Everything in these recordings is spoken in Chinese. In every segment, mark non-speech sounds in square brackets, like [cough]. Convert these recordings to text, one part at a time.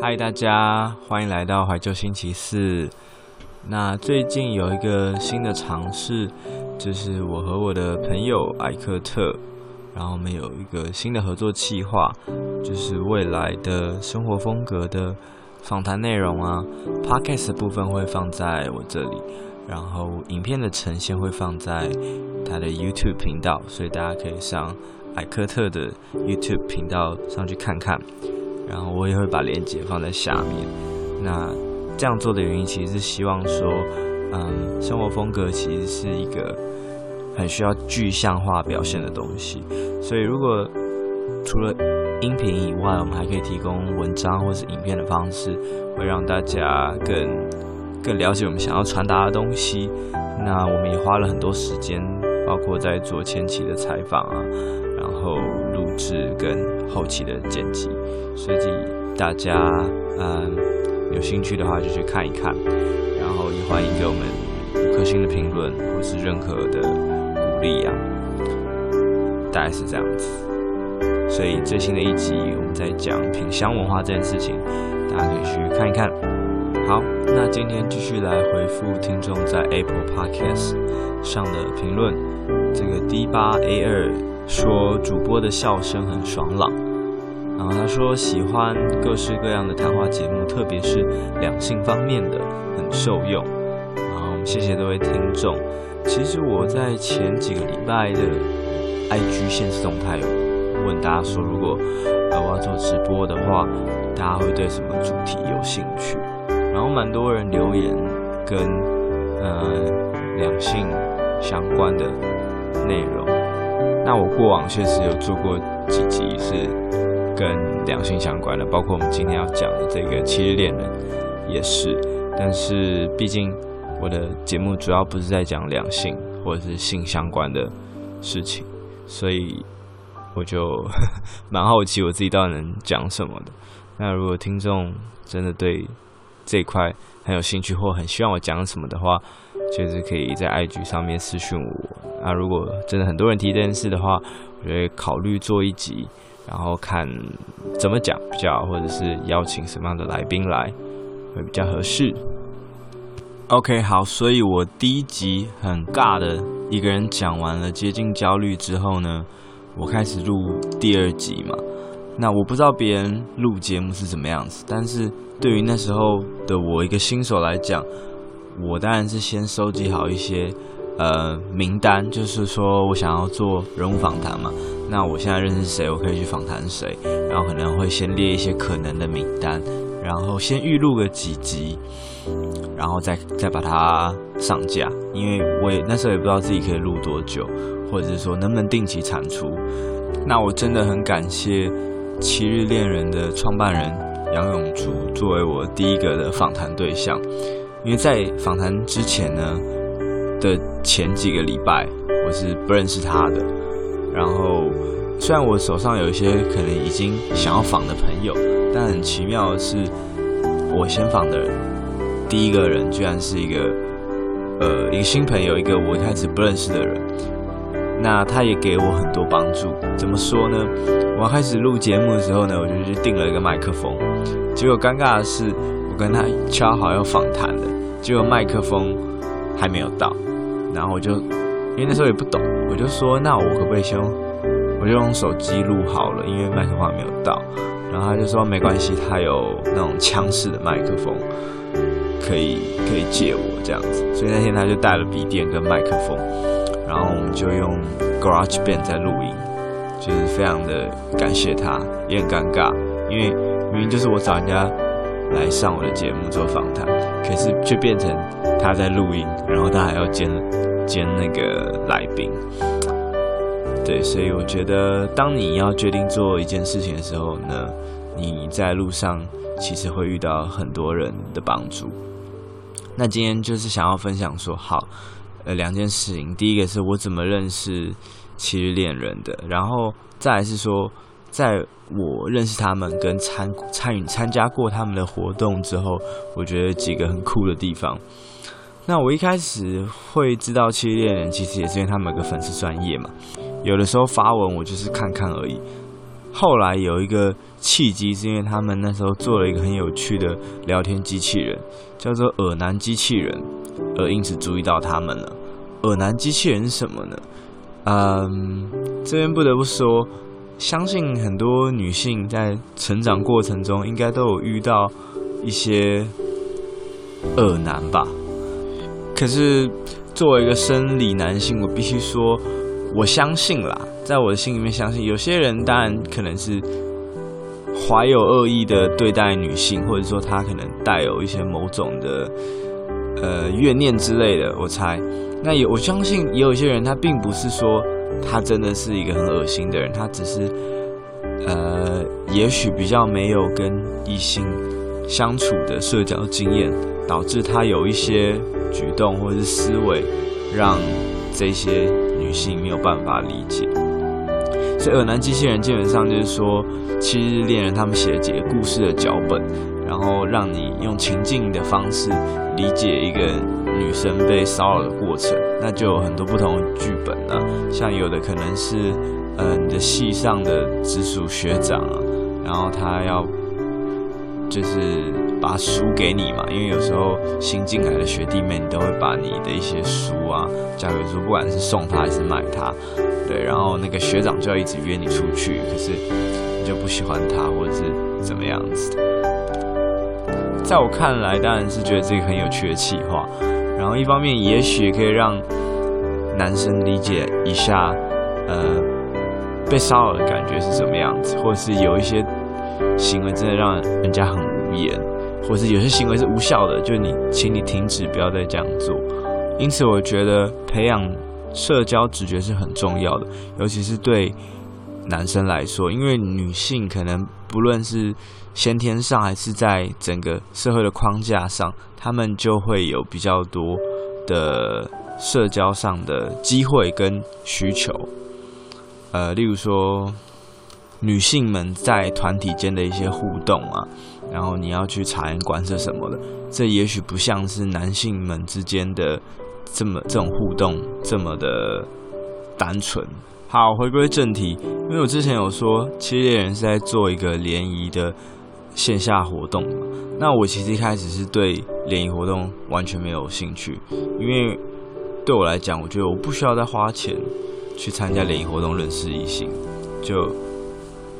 嗨，大家欢迎来到怀旧星期四。那最近有一个新的尝试，就是我和我的朋友艾克特，然后我们有一个新的合作计划，就是未来的生活风格的访谈内容啊，Podcast 的部分会放在我这里，然后影片的呈现会放在他的 YouTube 频道，所以大家可以上艾克特的 YouTube 频道上去看看。然后我也会把链接放在下面。那这样做的原因，其实是希望说，嗯，生活风格其实是一个很需要具象化表现的东西。所以，如果除了音频以外，我们还可以提供文章或是影片的方式，会让大家更更了解我们想要传达的东西。那我们也花了很多时间，包括在做前期的采访啊，然后制跟后期的剪辑。所以大家嗯有兴趣的话就去看一看，然后也欢迎给我们五颗星的评论或是任何的鼓励啊，大概是这样子。所以最新的一集我们在讲品香文化这件事情，大家可以去看一看。好，那今天继续来回复听众在 Apple Podcast 上的评论。这个 D 八 A 二说主播的笑声很爽朗。然后他说喜欢各式各样的谈话节目，特别是两性方面的，很受用。然后谢谢各位听众。其实我在前几个礼拜的 IG 限时动态有问大家说，如果我要做直播的话，大家会对什么主题有兴趣？然后蛮多人留言跟呃两性相关的内容。那我过往确实有做过几集是。跟两性相关的，包括我们今天要讲的这个《七日恋人》也是。但是毕竟我的节目主要不是在讲两性或者是性相关的事情，所以我就 [laughs] 蛮好奇我自己到底能讲什么的。那如果听众真的对这块很有兴趣，或很希望我讲什么的话，就是可以在 IG 上面私讯我。那如果真的很多人提这件事的话，我会考虑做一集。然后看怎么讲比较好，或者是邀请什么样的来宾来会比较合适。OK，好，所以我第一集很尬的一个人讲完了接近焦虑之后呢，我开始录第二集嘛。那我不知道别人录节目是怎么样子，但是对于那时候的我一个新手来讲，我当然是先收集好一些。呃，名单就是说我想要做人物访谈嘛，那我现在认识谁，我可以去访谈谁，然后可能会先列一些可能的名单，然后先预录个几集，然后再再把它上架，因为我也那时候也不知道自己可以录多久，或者是说能不能定期产出。那我真的很感谢《七日恋人》的创办人杨永竹作为我第一个的访谈对象，因为在访谈之前呢。的前几个礼拜，我是不认识他的。然后，虽然我手上有一些可能已经想要访的朋友，但很奇妙的是，我先访的人，第一个人居然是一个，呃，一个新朋友，一个我一开始不认识的人。那他也给我很多帮助。怎么说呢？我开始录节目的时候呢，我就去订了一个麦克风。结果尴尬的是，我跟他敲好要访谈的，结果麦克风还没有到。然后我就，因为那时候也不懂，我就说，那我可不可以先，我就用手机录好了，因为麦克风还没有到。然后他就说没关系，他有那种枪式的麦克风，可以可以借我这样子。所以那天他就带了笔电跟麦克风，然后我们就用 GarageBand 在录音，就是非常的感谢他，也很尴尬，因为明明就是我找人家来上我的节目做访谈，可是却变成他在录音，然后他还要兼兼那个来宾。对，所以我觉得，当你要决定做一件事情的时候呢，你在路上其实会遇到很多人的帮助。那今天就是想要分享说，好，呃，两件事情，第一个是我怎么认识七日恋人的，然后再来是说。在我认识他们跟参参与参加过他们的活动之后，我觉得几个很酷的地方。那我一开始会知道七恋人，其实也是因为他们有个粉丝专业嘛。有的时候发文我就是看看而已，后来有一个契机，是因为他们那时候做了一个很有趣的聊天机器人，叫做“耳男机器人”，而因此注意到他们了。耳男机器人是什么呢？嗯，这边不得不说，相信很多女性在成长过程中应该都有遇到一些恶男吧。可是作为一个生理男性，我必须说，我相信啦。在我的心里面，相信有些人当然可能是怀有恶意的对待女性，或者说他可能带有一些某种的呃怨念之类的。我猜，那有我相信也有一些人，他并不是说他真的是一个很恶心的人，他只是呃也许比较没有跟异性相处的社交经验，导致他有一些举动或是思维，让这些女性没有办法理解。所以耳男机器人基本上就是说，七日恋人他们写几个故事的脚本，然后让你用情境的方式理解一个女生被骚扰的过程。那就有很多不同的剧本啊，像有的可能是呃你的系上的直属学长啊，然后他要就是把书给你嘛，因为有时候新进来的学弟妹，你都会把你的一些书啊交给说，不管是送他还是卖他。对，然后那个学长就要一直约你出去，可是你就不喜欢他，或者是怎么样子的。在我看来，当然是觉得这个很有趣的企划。然后一方面，也许可以让男生理解一下，呃，被骚扰的感觉是什么样子，或者是有一些行为真的让人家很无言，或者是有些行为是无效的，就你，请你停止，不要再这样做。因此，我觉得培养。社交直觉是很重要的，尤其是对男生来说，因为女性可能不论是先天上还是在整个社会的框架上，他们就会有比较多的社交上的机会跟需求。呃，例如说，女性们在团体间的一些互动啊，然后你要去察言观色什么的，这也许不像是男性们之间的。这么这种互动这么的单纯。好，回归正题，因为我之前有说，七日恋人是在做一个联谊的线下活动嘛。那我其实一开始是对联谊活动完全没有兴趣，因为对我来讲，我觉得我不需要再花钱去参加联谊活动认识异性，就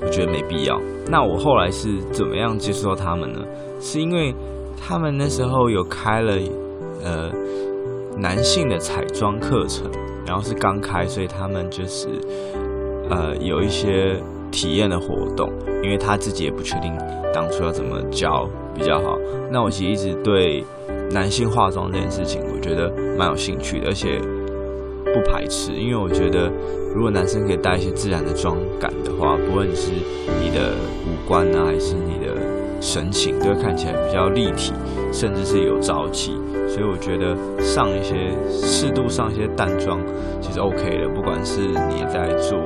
我觉得没必要。那我后来是怎么样接触到他们呢？是因为他们那时候有开了呃。男性的彩妆课程，然后是刚开，所以他们就是呃有一些体验的活动，因为他自己也不确定当初要怎么教比较好。那我其实一直对男性化妆这件事情，我觉得蛮有兴趣的，而且不排斥，因为我觉得如果男生可以带一些自然的妆感的话，不论是你的五官啊，还是你神情，都会看起来比较立体，甚至是有朝气。所以我觉得上一些适度上一些淡妆其实 OK 的，不管是你在做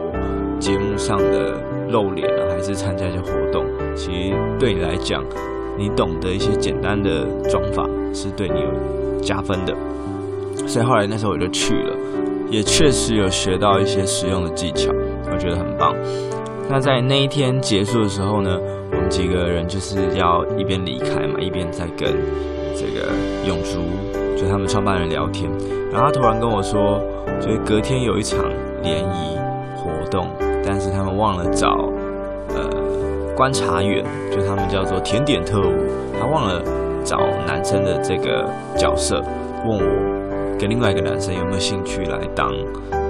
节目上的露脸啊，还是参加一些活动，其实对你来讲，你懂得一些简单的妆法是对你有加分的。所以后来那时候我就去了，也确实有学到一些实用的技巧，我觉得很棒。那在那一天结束的时候呢，几个人就是要一边离开嘛，一边在跟。这个永竹就他们创办人聊天，然后他突然跟我说，就是隔天有一场联谊活动，但是他们忘了找呃观察员，就他们叫做甜点特务，他忘了找男生的这个角色，问我跟另外一个男生有没有兴趣来当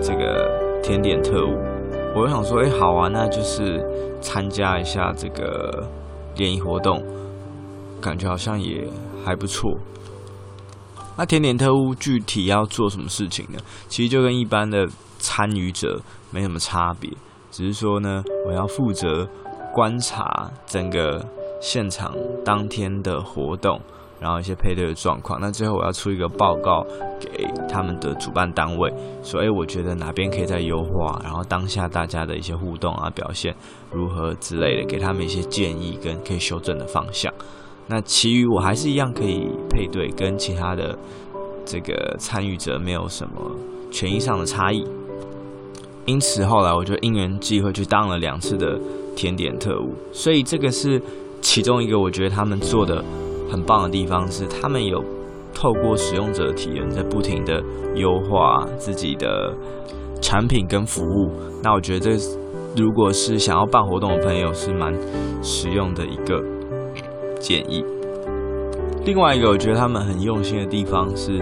这个甜点特务。我就想说，哎，好啊，那就是参加一下这个联谊活动，感觉好像也。还不错。那甜点特务具体要做什么事情呢？其实就跟一般的参与者没什么差别，只是说呢，我要负责观察整个现场当天的活动，然后一些配对的状况。那最后我要出一个报告给他们的主办单位，说：“诶，我觉得哪边可以再优化，然后当下大家的一些互动啊表现如何之类的，给他们一些建议跟可以修正的方向。”那其余我还是一样可以配对，跟其他的这个参与者没有什么权益上的差异。因此后来我就因缘际会去当了两次的甜点特务，所以这个是其中一个我觉得他们做的很棒的地方，是他们有透过使用者体验在不停的优化自己的产品跟服务。那我觉得这如果是想要办活动的朋友是蛮实用的一个建议。另外一个我觉得他们很用心的地方是，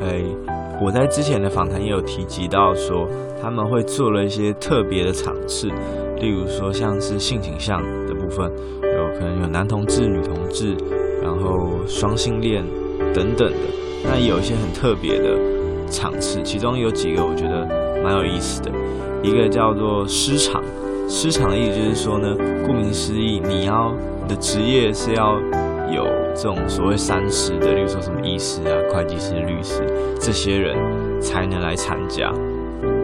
哎，我在之前的访谈也有提及到说他们会做了一些特别的尝试。例如说，像是性倾向的部分，有可能有男同志、女同志，然后双性恋等等的。那有一些很特别的场次，其中有几个我觉得蛮有意思的。一个叫做师场，师场的意思就是说呢，顾名思义，你要你的职业是要有这种所谓三师的，例如说什么医师啊、会计师、律师这些人才能来参加。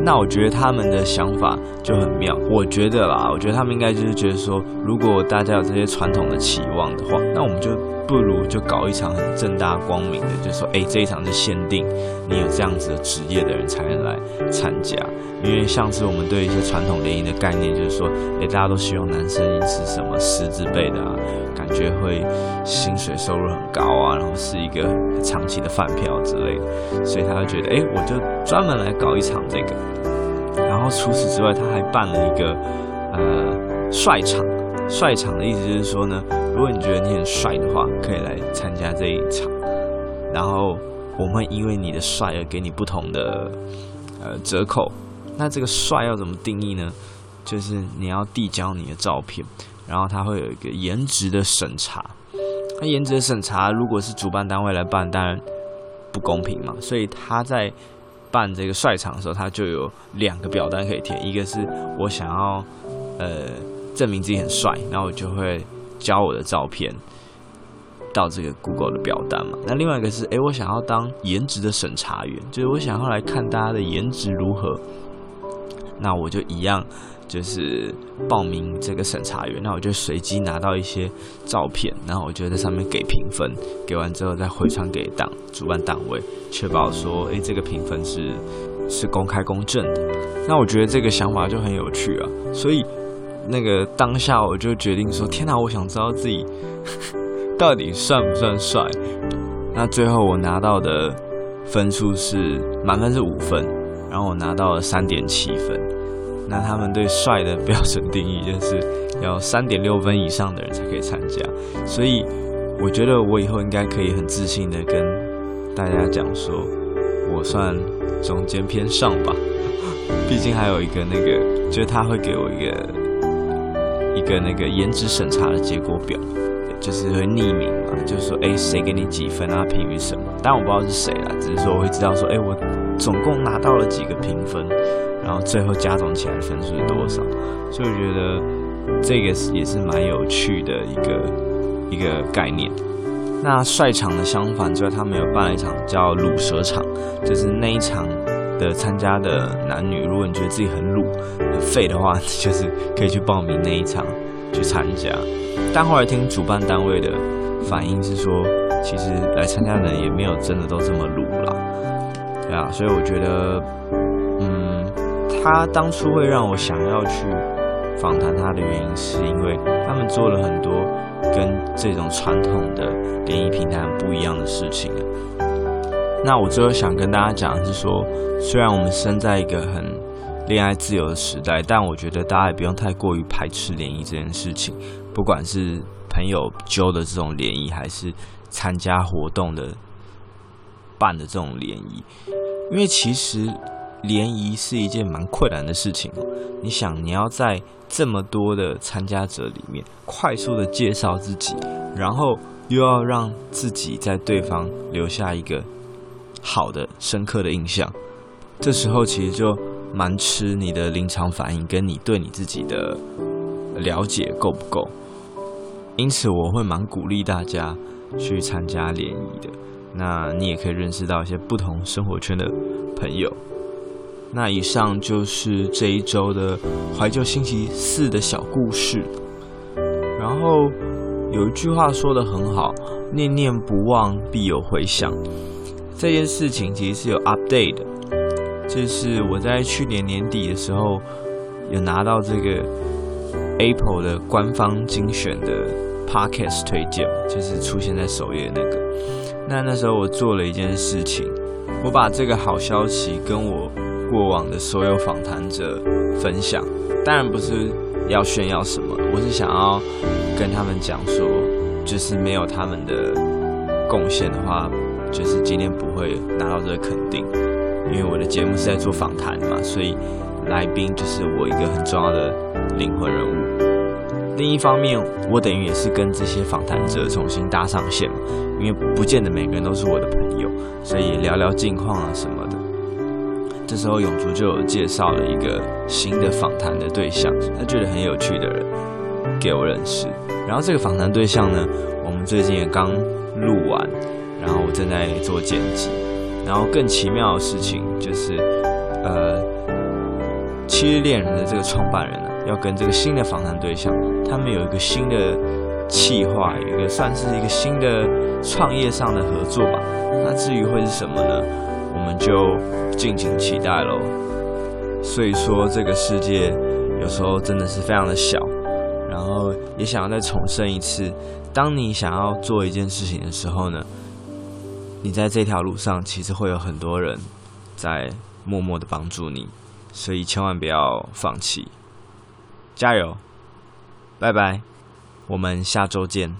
那我觉得他们的想法就很妙，我觉得啦，我觉得他们应该就是觉得说，如果大家有这些传统的期望的话，那我们就不如就搞一场很正大光明的，就说，哎，这一场是限定你有这样子的职业的人才能来参加，因为像是我们对一些传统联谊的概念，就是说，哎，大家都希望男生是什么师字辈的啊，感觉会薪水收入很高啊，然后是一个长期的饭票之类的，所以他就觉得，哎，我就专门来搞一场这个。然后除此之外，他还办了一个呃帅场。帅场的意思就是说呢，如果你觉得你很帅的话，可以来参加这一场。然后我们会因为你的帅而给你不同的呃折扣。那这个帅要怎么定义呢？就是你要递交你的照片，然后他会有一个颜值的审查。那颜值的审查如果是主办单位来办，当然不公平嘛。所以他在。办这个帅场的时候，他就有两个表单可以填，一个是我想要呃证明自己很帅，然后我就会交我的照片到这个 Google 的表单嘛。那另外一个是，哎，我想要当颜值的审查员，就是我想要来看大家的颜值如何，那我就一样。就是报名这个审查员，那我就随机拿到一些照片，然后我就在上面给评分，给完之后再回传给档主办单位，确保说，诶，这个评分是是公开公正的。那我觉得这个想法就很有趣啊，所以那个当下我就决定说，天哪，我想知道自己 [laughs] 到底算不算帅。那最后我拿到的分数是满分是五分，然后我拿到了三点七分。那他们对帅的标准定义就是要三点六分以上的人才可以参加，所以我觉得我以后应该可以很自信的跟大家讲说，我算中间偏上吧。毕竟还有一个那个，就是他会给我一个一个那个颜值审查的结果表，就是会匿名嘛，就是说，哎，谁给你几分啊？评语什么？但我不知道是谁啦，只是说我会知道说，哎，我总共拿到了几个评分。然后最后加总起来分数是多少？所以我觉得这个也是蛮有趣的一个一个概念。那帅场的相反之外，他们有办了一场叫卤蛇场，就是那一场的参加的男女，如果你觉得自己很鲁很废的话，就是可以去报名那一场去参加。但后来听主办单位的反应是说，其实来参加的人也没有真的都这么鲁啦。对啊，所以我觉得。嗯他当初会让我想要去访谈他的原因，是因为他们做了很多跟这种传统的联谊平台不一样的事情。那我最后想跟大家讲的是说，虽然我们生在一个很恋爱自由的时代，但我觉得大家也不用太过于排斥联谊这件事情。不管是朋友揪的这种联谊，还是参加活动的办的这种联谊，因为其实。联谊是一件蛮困难的事情哦。你想，你要在这么多的参加者里面快速的介绍自己，然后又要让自己在对方留下一个好的、深刻的印象，这时候其实就蛮吃你的临场反应，跟你对你自己的了解够不够。因此，我会蛮鼓励大家去参加联谊的。那你也可以认识到一些不同生活圈的朋友。那以上就是这一周的怀旧星期四的小故事。然后有一句话说得很好：“念念不忘，必有回响。”这件事情其实是有 update 的，就是我在去年年底的时候有拿到这个 Apple 的官方精选的 Podcast 推荐，就是出现在首页那个。那那时候我做了一件事情，我把这个好消息跟我过往的所有访谈者分享，当然不是要炫耀什么，我是想要跟他们讲说，就是没有他们的贡献的话，就是今天不会拿到这个肯定，因为我的节目是在做访谈嘛，所以来宾就是我一个很重要的灵魂人物。另一方面，我等于也是跟这些访谈者重新搭上线，因为不见得每个人都是我的朋友，所以聊聊近况啊什么的。这时候永竹就有介绍了一个新的访谈的对象，他觉得很有趣的人给我认识。然后这个访谈对象呢，我们最近也刚录完，正在做剪辑。然后更奇妙的事情就是，呃，七日恋人的这个创办人呢，要跟这个新的访谈对象，他们有一个新的企划，有一个算是一个新的创业上的合作吧。那至于会是什么呢？我们就敬请期待喽。所以说，这个世界有时候真的是非常的小，然后也想要再重申一次：当你想要做一件事情的时候呢，你在这条路上其实会有很多人在默默的帮助你，所以千万不要放弃，加油！拜拜，我们下周见。